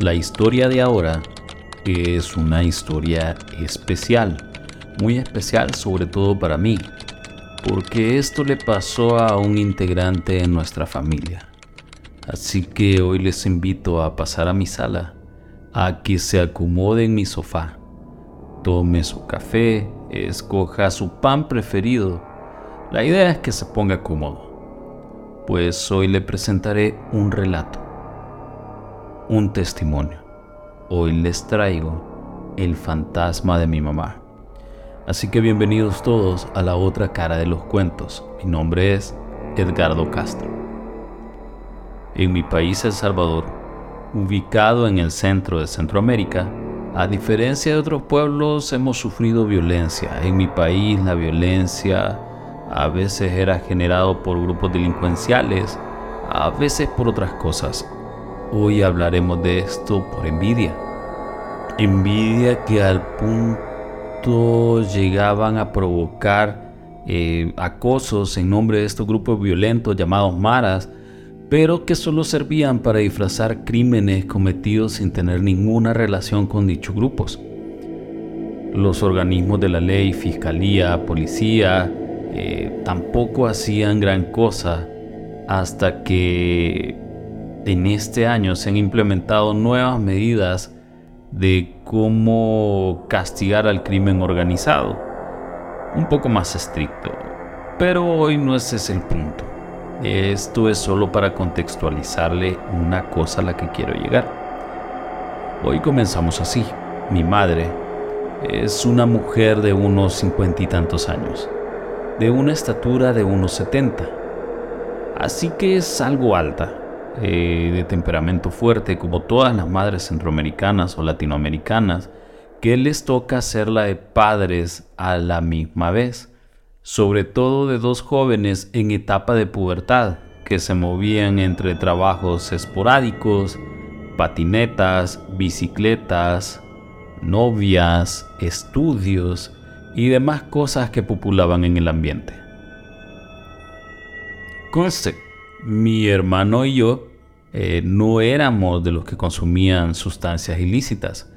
La historia de ahora es una historia especial, muy especial sobre todo para mí, porque esto le pasó a un integrante de nuestra familia. Así que hoy les invito a pasar a mi sala, a que se acomode en mi sofá, tome su café, escoja su pan preferido. La idea es que se ponga cómodo, pues hoy le presentaré un relato, un testimonio. Hoy les traigo el fantasma de mi mamá. Así que bienvenidos todos a la otra cara de los cuentos. Mi nombre es Edgardo Castro. En mi país El Salvador, ubicado en el centro de Centroamérica, a diferencia de otros pueblos hemos sufrido violencia. En mi país la violencia a veces era generado por grupos delincuenciales, a veces por otras cosas. Hoy hablaremos de esto por envidia. Envidia que al punto llegaban a provocar eh, acosos en nombre de estos grupos violentos llamados maras, pero que solo servían para disfrazar crímenes cometidos sin tener ninguna relación con dichos grupos. Los organismos de la ley, fiscalía, policía, eh, tampoco hacían gran cosa hasta que en este año se han implementado nuevas medidas de cómo castigar al crimen organizado. Un poco más estricto. Pero hoy no ese es el punto. Esto es solo para contextualizarle una cosa a la que quiero llegar. Hoy comenzamos así. Mi madre es una mujer de unos cincuenta y tantos años, de una estatura de unos setenta. Así que es algo alta, eh, de temperamento fuerte, como todas las madres centroamericanas o latinoamericanas, que les toca ser la de padres a la misma vez sobre todo de dos jóvenes en etapa de pubertad que se movían entre trabajos esporádicos, patinetas, bicicletas, novias, estudios y demás cosas que populaban en el ambiente. Conste, mi hermano y yo eh, no éramos de los que consumían sustancias ilícitas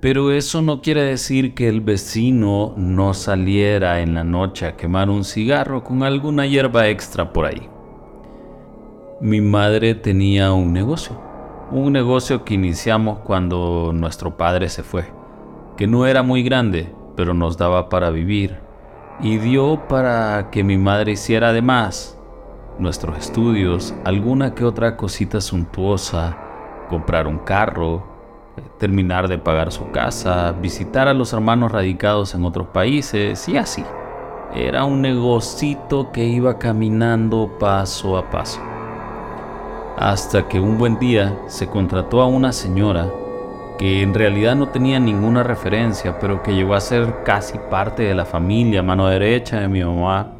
pero eso no quiere decir que el vecino no saliera en la noche a quemar un cigarro con alguna hierba extra por ahí. Mi madre tenía un negocio, un negocio que iniciamos cuando nuestro padre se fue, que no era muy grande, pero nos daba para vivir, y dio para que mi madre hiciera además nuestros estudios, alguna que otra cosita suntuosa, comprar un carro, terminar de pagar su casa, visitar a los hermanos radicados en otros países y así. Era un negocito que iba caminando paso a paso. Hasta que un buen día se contrató a una señora que en realidad no tenía ninguna referencia, pero que llegó a ser casi parte de la familia, mano derecha de mi mamá.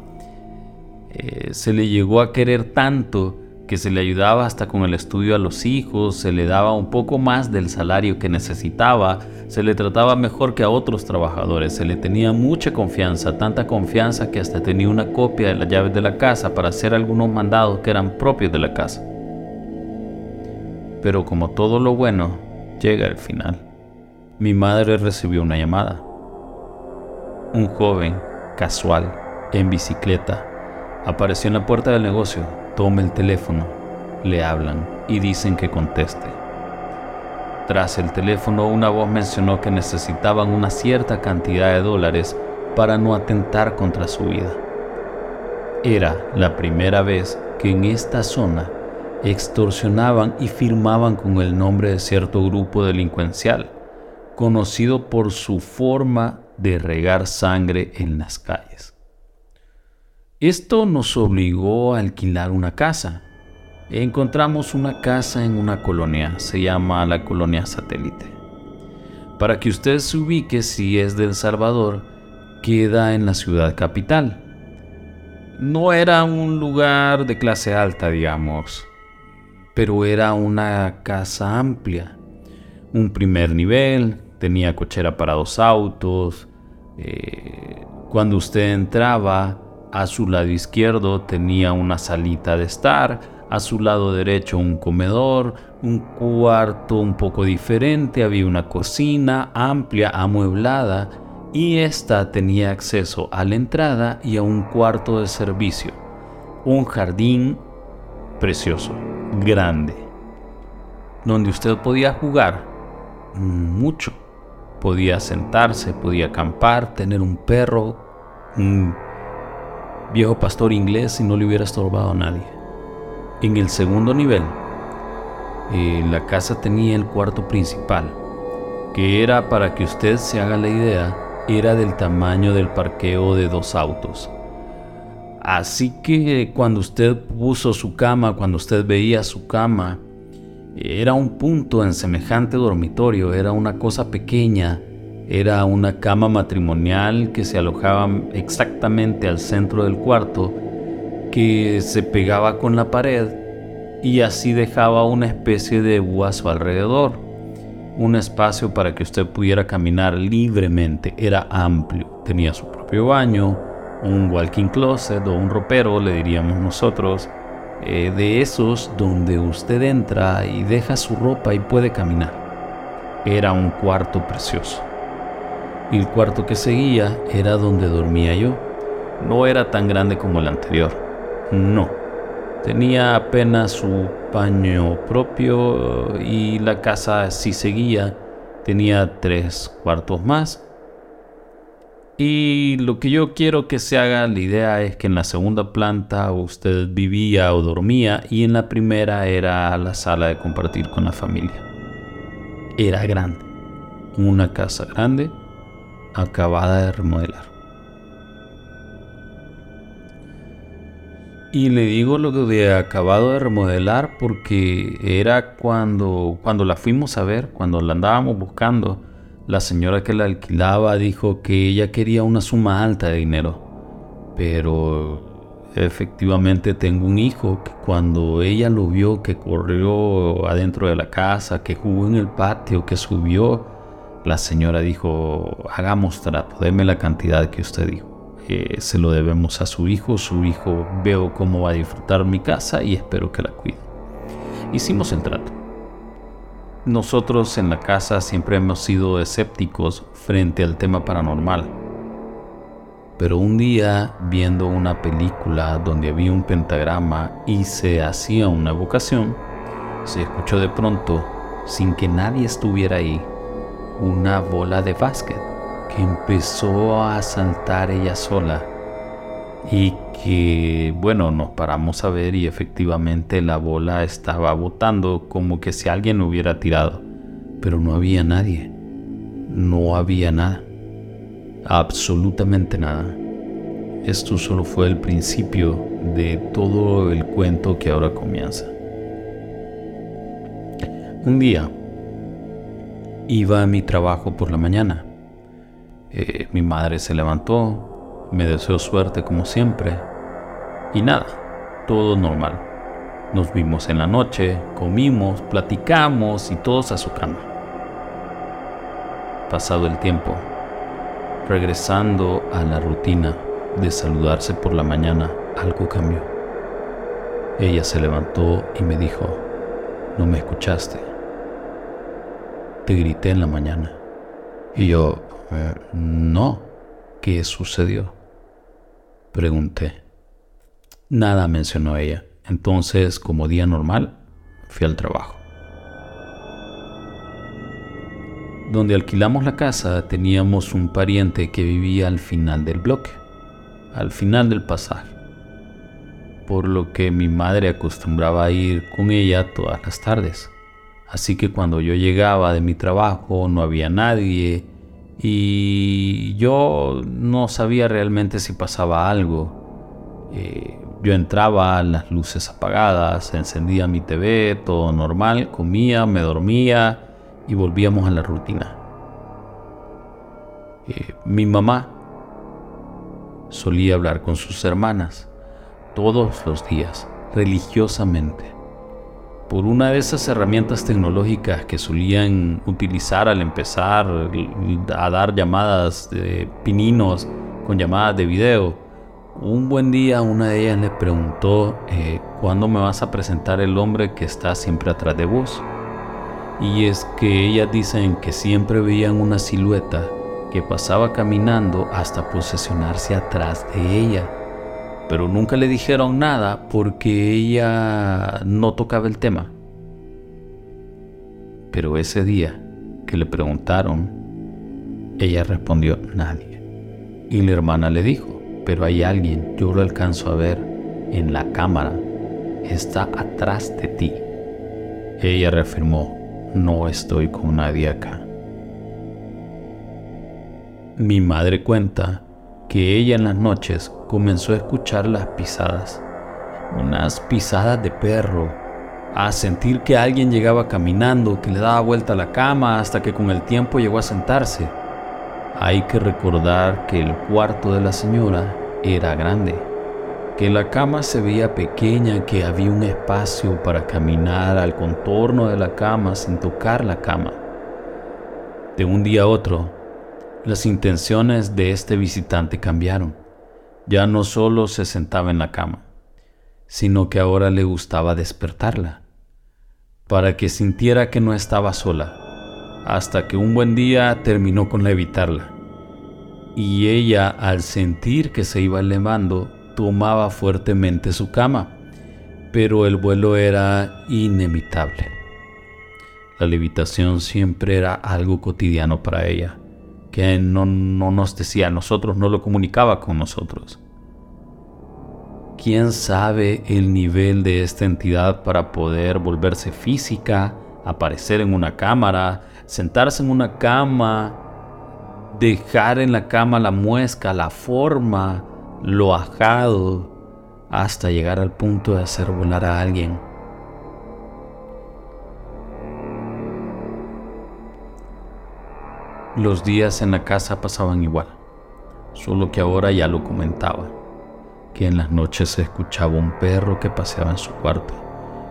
Eh, se le llegó a querer tanto que se le ayudaba hasta con el estudio a los hijos, se le daba un poco más del salario que necesitaba, se le trataba mejor que a otros trabajadores, se le tenía mucha confianza, tanta confianza que hasta tenía una copia de las llaves de la casa para hacer algunos mandados que eran propios de la casa. Pero como todo lo bueno, llega al final. Mi madre recibió una llamada. Un joven, casual, en bicicleta, apareció en la puerta del negocio Toma el teléfono, le hablan y dicen que conteste. Tras el teléfono una voz mencionó que necesitaban una cierta cantidad de dólares para no atentar contra su vida. Era la primera vez que en esta zona extorsionaban y firmaban con el nombre de cierto grupo delincuencial, conocido por su forma de regar sangre en las calles. Esto nos obligó a alquilar una casa. Encontramos una casa en una colonia, se llama la colonia satélite. Para que usted se ubique si es de El Salvador, queda en la ciudad capital. No era un lugar de clase alta, digamos, pero era una casa amplia. Un primer nivel, tenía cochera para dos autos. Eh, cuando usted entraba, A su lado izquierdo tenía una salita de estar, a su lado derecho un comedor, un cuarto un poco diferente, había una cocina amplia, amueblada, y esta tenía acceso a la entrada y a un cuarto de servicio. Un jardín precioso, grande, donde usted podía jugar mucho. Podía sentarse, podía acampar, tener un perro, un viejo pastor inglés y no le hubiera estorbado a nadie. En el segundo nivel, eh, la casa tenía el cuarto principal, que era para que usted se haga la idea, era del tamaño del parqueo de dos autos. Así que cuando usted puso su cama, cuando usted veía su cama, era un punto en semejante dormitorio, era una cosa pequeña, era una cama matrimonial que se alojaba exactamente al centro del cuarto, que se pegaba con la pared y así dejaba una especie de su alrededor, un espacio para que usted pudiera caminar libremente, era amplio, tenía su propio baño, un walking closet o un ropero, le diríamos nosotros, eh, de esos donde usted entra y deja su ropa y puede caminar. Era un cuarto precioso. Y el cuarto que seguía era donde dormía yo. No era tan grande como el anterior. No. Tenía apenas su baño propio y la casa sí seguía. Tenía tres cuartos más y lo que yo quiero que se haga, la idea es que en la segunda planta usted vivía o dormía y en la primera era la sala de compartir con la familia. Era grande, una casa grande, acabada de remodelar. Y le digo lo de acabado de remodelar porque era cuando, cuando la fuimos a ver, cuando la andábamos buscando la señora que la alquilaba dijo que ella quería una suma alta de dinero, pero efectivamente tengo un hijo que cuando ella lo vio que corrió adentro de la casa, que jugó en el patio, que subió, la señora dijo, hagamos trato, deme la cantidad que usted dijo. Eh, se lo debemos a su hijo, su hijo veo cómo va a disfrutar mi casa y espero que la cuide. Hicimos el trato. Nosotros en la casa siempre hemos sido escépticos frente al tema paranormal. Pero un día, viendo una película donde había un pentagrama y se hacía una evocación, se escuchó de pronto, sin que nadie estuviera ahí, una bola de básquet que empezó a saltar ella sola y que, bueno, nos paramos a ver y efectivamente la bola estaba botando como que si alguien lo hubiera tirado, pero no había nadie, no había nada, absolutamente nada. Esto solo fue el principio de todo el cuento que ahora comienza. Un día iba a mi trabajo por la mañana. Eh, mi madre se levantó, me deseó suerte como siempre. Y nada, todo normal. Nos vimos en la noche, comimos, platicamos y todos a su cama. Pasado el tiempo, regresando a la rutina de saludarse por la mañana, algo cambió. Ella se levantó y me dijo, no me escuchaste. Te grité en la mañana. Y yo, eh, no, ¿qué sucedió? Pregunté. Nada mencionó ella. Entonces, como día normal, fui al trabajo. Donde alquilamos la casa teníamos un pariente que vivía al final del bloque, al final del pasaje, por lo que mi madre acostumbraba a ir con ella todas las tardes. Así que cuando yo llegaba de mi trabajo no había nadie y yo no sabía realmente si pasaba algo. Eh, yo entraba, las luces apagadas, encendía mi TV, todo normal, comía, me dormía y volvíamos a la rutina. Eh, mi mamá solía hablar con sus hermanas todos los días, religiosamente por una de esas herramientas tecnológicas que solían utilizar al empezar a dar llamadas de pininos con llamadas de video, Un buen día una de ellas le preguntó, eh, ¿cuándo me vas a presentar el hombre que está siempre atrás de vos? Y es que ellas dicen que siempre veían una silueta que pasaba caminando hasta posesionarse atrás de ella. Pero nunca le dijeron nada porque ella no tocaba el tema. Pero ese día que le preguntaron, ella respondió nadie. Y la hermana le dijo, pero hay alguien, yo lo alcanzo a ver en la cámara, está atrás de ti. Ella reafirmó, no estoy con nadie acá. Mi madre cuenta que ella en las noches comenzó a escuchar las pisadas, unas pisadas de perro, a sentir que alguien llegaba caminando, que le daba vuelta a la cama hasta que con el tiempo llegó a sentarse. Hay que recordar que el cuarto de la señora era grande, que la cama se veía pequeña, que había un espacio para caminar al contorno de la cama sin tocar la cama. De un día a otro, las intenciones de este visitante cambiaron. Ya no solo se sentaba en la cama, sino que ahora le gustaba despertarla, para que sintiera que no estaba sola, hasta que un buen día terminó con evitarla. Y ella, al sentir que se iba elevando, tomaba fuertemente su cama, pero el vuelo era inevitable. La levitación siempre era algo cotidiano para ella que no, nos decía a nosotros, no lo comunicaba con nosotros. ¿Quién sabe el nivel de esta entidad para poder volverse física, aparecer en una cámara, sentarse en una cama, dejar en la cama la muesca, la forma, lo ajado, hasta llegar al punto de hacer volar a alguien? Los días en la casa pasaban igual, solo que ahora ya lo comentaba, que en las noches se escuchaba un perro que paseaba en su cuarto,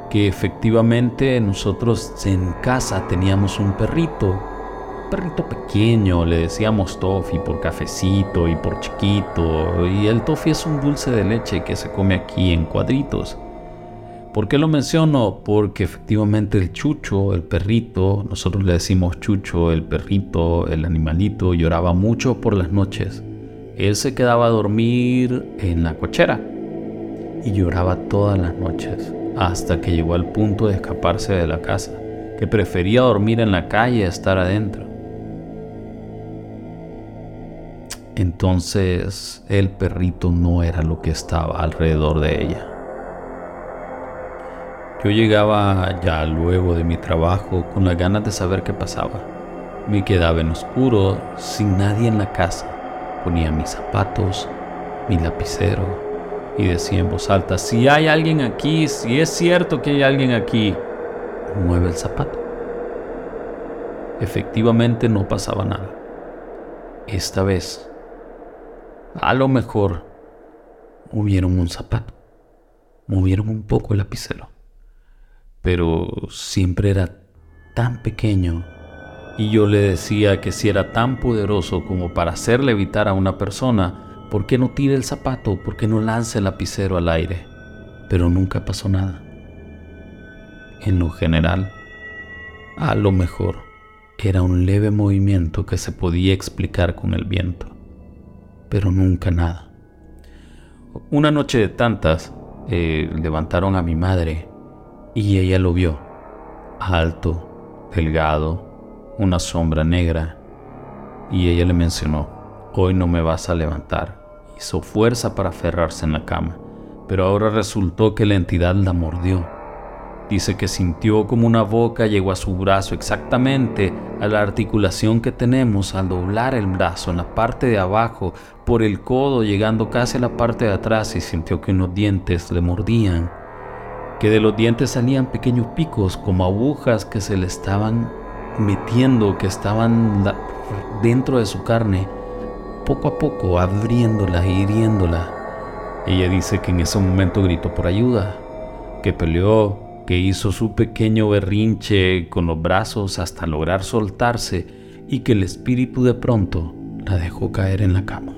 que efectivamente nosotros en casa teníamos un perrito, un perrito pequeño, le decíamos Toffee por cafecito y por chiquito, y el Toffee es un dulce de leche que se come aquí en cuadritos ¿Por qué lo menciono? Porque efectivamente el chucho, el perrito, nosotros le decimos chucho, el perrito, el animalito, lloraba mucho por las noches. Él se quedaba a dormir en la cochera y lloraba todas las noches hasta que llegó al punto de escaparse de la casa, que prefería dormir en la calle a estar adentro. Entonces el perrito no era lo que estaba alrededor de ella. Yo llegaba ya luego de mi trabajo con las ganas de saber qué pasaba. Me quedaba en oscuro, sin nadie en la casa. Ponía mis zapatos, mi lapicero y decía en voz alta, si hay alguien aquí, si es cierto que hay alguien aquí, mueve el zapato. Efectivamente no pasaba nada. Esta vez, a lo mejor, movieron un zapato, movieron un poco el lapicero pero siempre era tan pequeño. Y yo le decía que si era tan poderoso como para hacerle evitar a una persona, ¿por qué no tire el zapato? ¿Por qué no lance el lapicero al aire? Pero nunca pasó nada. En lo general, a lo mejor era un leve movimiento que se podía explicar con el viento, pero nunca nada. Una noche de tantas, eh, levantaron a mi madre y ella lo vio, alto, delgado, una sombra negra, y ella le mencionó, hoy no me vas a levantar. Hizo fuerza para aferrarse en la cama, pero ahora resultó que la entidad la mordió. Dice que sintió como una boca llegó a su brazo exactamente a la articulación que tenemos al doblar el brazo en la parte de abajo por el codo llegando casi a la parte de atrás y sintió que unos dientes le mordían que de los dientes salían pequeños picos como agujas que se le estaban metiendo, que estaban dentro de su carne, poco a poco abriéndola e hiriéndola. Ella dice que en ese momento gritó por ayuda, que peleó, que hizo su pequeño berrinche con los brazos hasta lograr soltarse y que el espíritu de pronto la dejó caer en la cama.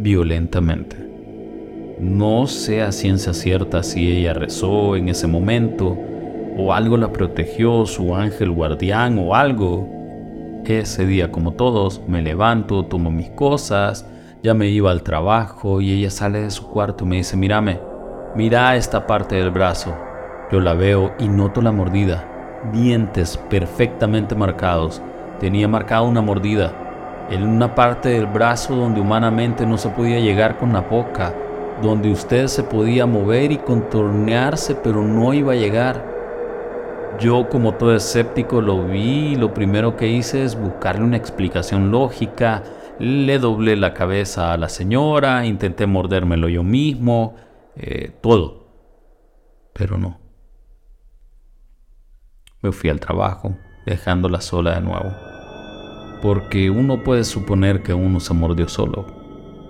violentamente. No sé a ciencia cierta si ella rezó en ese momento o algo la protegió, su ángel guardián o algo. Ese día, como todos, me levanto, tomo mis cosas, ya me iba al trabajo y ella sale de su cuarto y me dice, mírame, mira esta parte del brazo. Yo la veo y noto la mordida, dientes perfectamente marcados. Tenía marcada una mordida en una parte del brazo donde humanamente no se podía llegar con la boca, donde usted se podía mover y contornearse, pero no iba a llegar. Yo como todo escéptico lo vi y lo primero que hice es buscarle una explicación lógica. Le doblé la cabeza a la señora, intenté mordérmelo yo mismo, eh, todo. Pero no. Me fui al trabajo, dejándola sola de nuevo porque uno puede suponer que uno se mordió solo,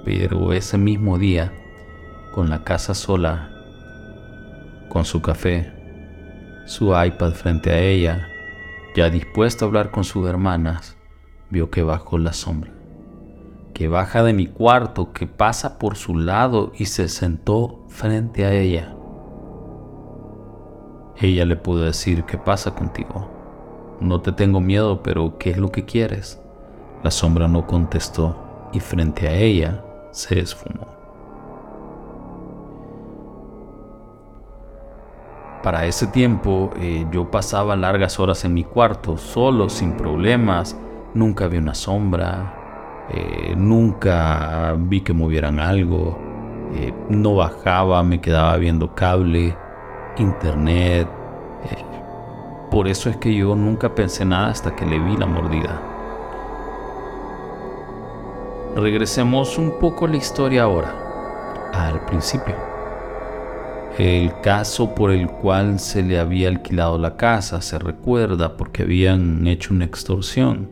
pero ese mismo día, con la casa sola, con su café, su iPad frente a ella, ya dispuesto a hablar con sus hermanas, vio que bajó la sombra, que baja de mi cuarto, que pasa por su lado y se sentó frente a ella. Ella le pudo decir, ¿qué pasa contigo? No te tengo miedo, pero ¿qué es lo que quieres? La sombra no contestó y frente a ella se esfumó. Para ese tiempo eh, yo pasaba largas horas en mi cuarto, solo, sin problemas, nunca vi una sombra, eh, nunca vi que movieran algo, eh, no bajaba, me quedaba viendo cable, internet, por eso es que yo nunca pensé nada hasta que le vi la mordida. Regresemos un poco a la historia ahora, al principio. El caso por el cual se le había alquilado la casa se recuerda porque habían hecho una extorsión.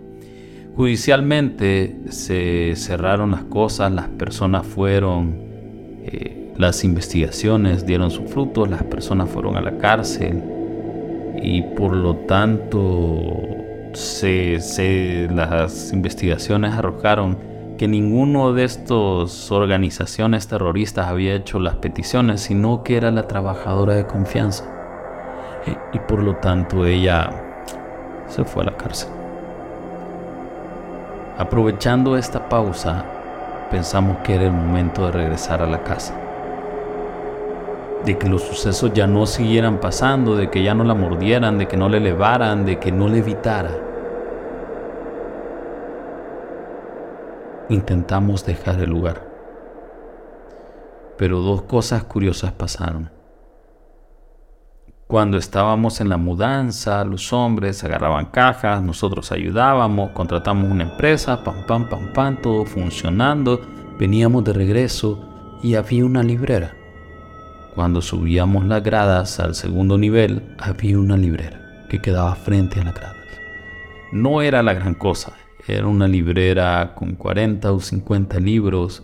Judicialmente se cerraron las cosas, las personas fueron, eh, las investigaciones dieron su fruto, las personas fueron a la cárcel, y por lo tanto se, las investigaciones arrojaron que ninguno de estas organizaciones terroristas había hecho las peticiones, sino que era la trabajadora de confianza. Y, y por lo tanto ella se fue a la cárcel. Aprovechando esta pausa, pensamos que era el momento de regresar a la casa de que los sucesos ya no siguieran pasando, de que ya no la mordieran, de que no le elevaran, de que no le evitara. Intentamos dejar el lugar. Pero dos cosas curiosas pasaron. Cuando estábamos en la mudanza, los hombres agarraban cajas, nosotros ayudábamos, contratamos una empresa, pam, pam, pam, pam, todo funcionando. Veníamos de regreso y había una librera. Cuando subíamos las gradas al segundo nivel, había una librera que quedaba frente a las gradas. No era la gran cosa, era una librera con 40 o 50 libros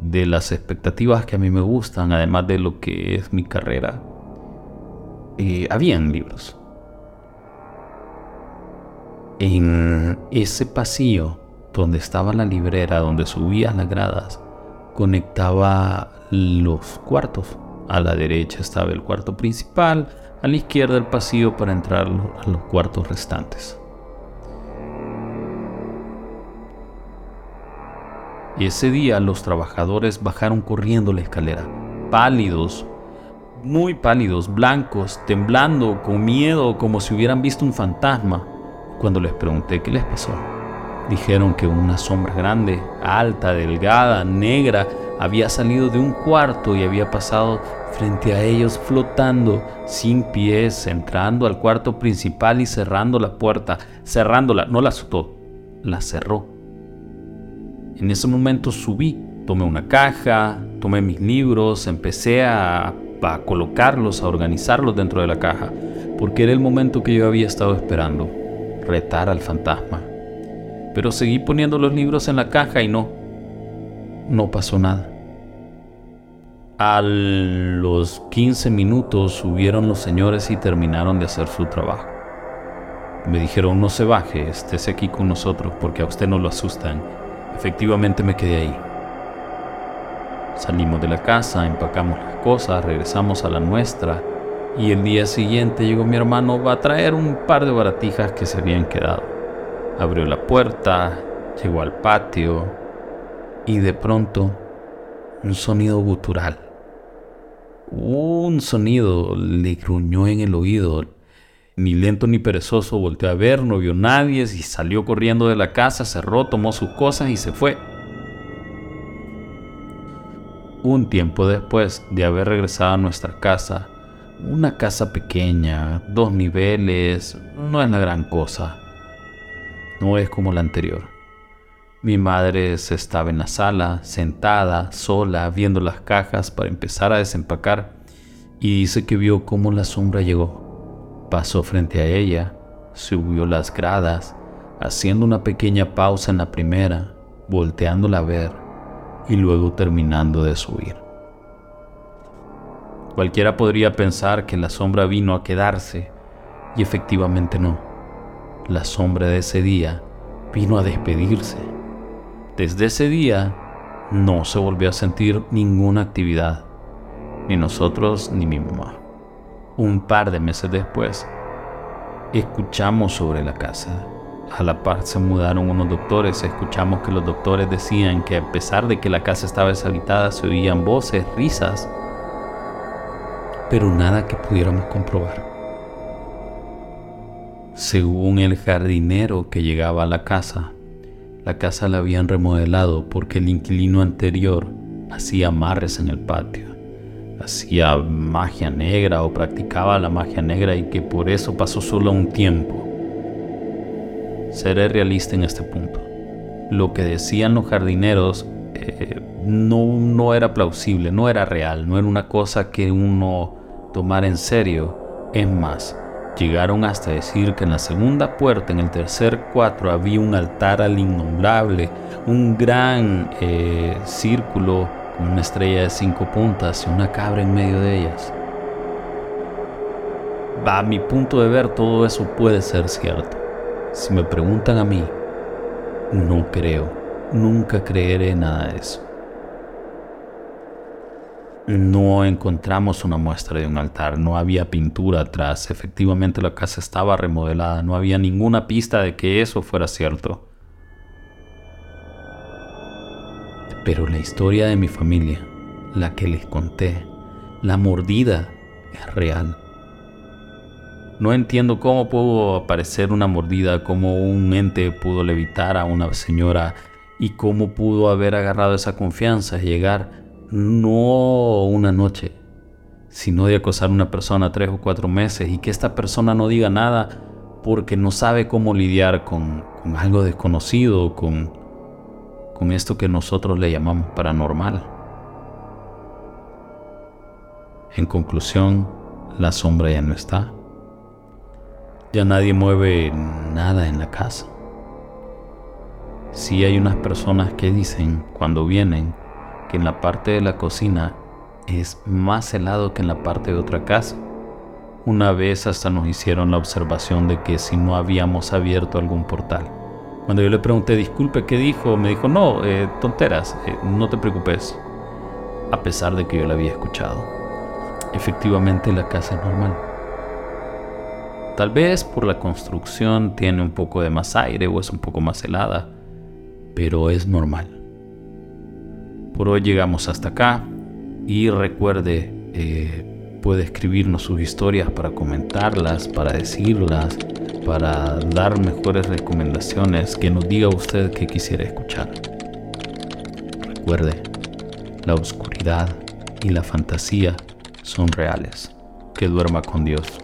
de las expectativas que a mí me gustan, además de lo que es mi carrera. Eh, habían libros. En ese pasillo donde estaba la librera, donde subía las gradas, conectaba los cuartos a la derecha estaba el cuarto principal, a la izquierda el pasillo para entrar a los cuartos restantes. Y ese día los trabajadores bajaron corriendo la escalera, pálidos, muy pálidos, blancos, temblando, con miedo, como si hubieran visto un fantasma. Cuando les pregunté qué les pasó, dijeron que una sombra grande, alta, delgada, negra, había salido de un cuarto y había pasado frente a ellos flotando sin pies, entrando al cuarto principal y cerrando la puerta, cerrándola, no la azotó, la cerró. En ese momento subí, tomé una caja, tomé mis libros, empecé a, a colocarlos, a organizarlos dentro de la caja, porque era el momento que yo había estado esperando, retar al fantasma. Pero seguí poniendo los libros en la caja y no, no pasó nada. A los 15 minutos subieron los señores y terminaron de hacer su trabajo. Me dijeron, no se baje, estése aquí con nosotros porque a usted no lo asustan. Efectivamente me quedé ahí. Salimos de la casa, empacamos las cosas, regresamos a la nuestra y el día siguiente llegó mi hermano a traer un par de baratijas que se habían quedado. Abrió la puerta, llegó al patio y de pronto un sonido gutural. Un sonido le gruñó en el oído. Ni lento ni perezoso volteó a ver, no vio nadie y salió corriendo de la casa, cerró, tomó sus cosas y se fue. Un tiempo después de haber regresado a nuestra casa, una casa pequeña, dos niveles, no es la gran cosa. No es como la anterior. Mi madre se estaba en la sala, sentada, sola, viendo las cajas para empezar a desempacar, y dice que vio cómo la sombra llegó. Pasó frente a ella, subió las gradas, haciendo una pequeña pausa en la primera, volteándola a ver, y luego terminando de subir. Cualquiera podría pensar que la sombra vino a quedarse, y efectivamente no. La sombra de ese día vino a despedirse. Desde ese día no se volvió a sentir ninguna actividad, ni nosotros ni mi mamá. Un par de meses después, escuchamos sobre la casa. A la par se mudaron unos doctores, escuchamos que los doctores decían que a pesar de que la casa estaba deshabitada se oían voces, risas, pero nada que pudiéramos comprobar. Según el jardinero que llegaba a la casa, la casa la habían remodelado porque el inquilino anterior hacía amarres en el patio, hacía magia negra o practicaba la magia negra y que por eso pasó solo un tiempo. Seré realista en este punto. Lo que decían los jardineros eh, no, no era plausible, no era real, no era una cosa que uno tomara en serio. Es más, Llegaron hasta decir que en la segunda puerta, en el tercer cuatro, había un altar al innombrable, un gran eh, círculo una estrella de cinco puntas y una cabra en medio de ellas. A mi punto de ver, todo eso puede ser cierto. Si me preguntan a mí, no creo, nunca creeré nada de eso no encontramos una muestra de un altar, no había pintura atrás, efectivamente la casa estaba remodelada, no había ninguna pista de que eso fuera cierto. Pero la historia de mi familia, la que les conté, la mordida, es real. No entiendo cómo pudo aparecer una mordida, cómo un ente pudo levitar a una señora y cómo pudo haber agarrado esa confianza, llegar no una noche, sino de acosar a una persona tres o cuatro meses y que esta persona no diga nada porque no sabe cómo lidiar con, algo desconocido, con, con esto que nosotros le llamamos paranormal. En conclusión, la sombra ya no está. Ya nadie mueve nada en la casa. Sí hay unas personas que dicen cuando vienen que en la parte de la cocina es más helado que en la parte de otra casa. Una vez hasta nos hicieron la observación de que si no habíamos abierto algún portal. Cuando yo le pregunté, disculpe, ¿qué dijo? Me dijo, no, eh, tonteras, eh, no te preocupes. A pesar de que yo la había escuchado. Efectivamente la casa es normal. Tal vez por la construcción tiene un poco de más aire o es un poco más helada, pero es normal. Por hoy llegamos hasta acá y recuerde, eh, puede escribirnos sus historias para comentarlas, para decirlas, para dar mejores recomendaciones, que nos diga usted que quisiera escuchar. Recuerde, la oscuridad y la fantasía son reales. Que duerma con Dios.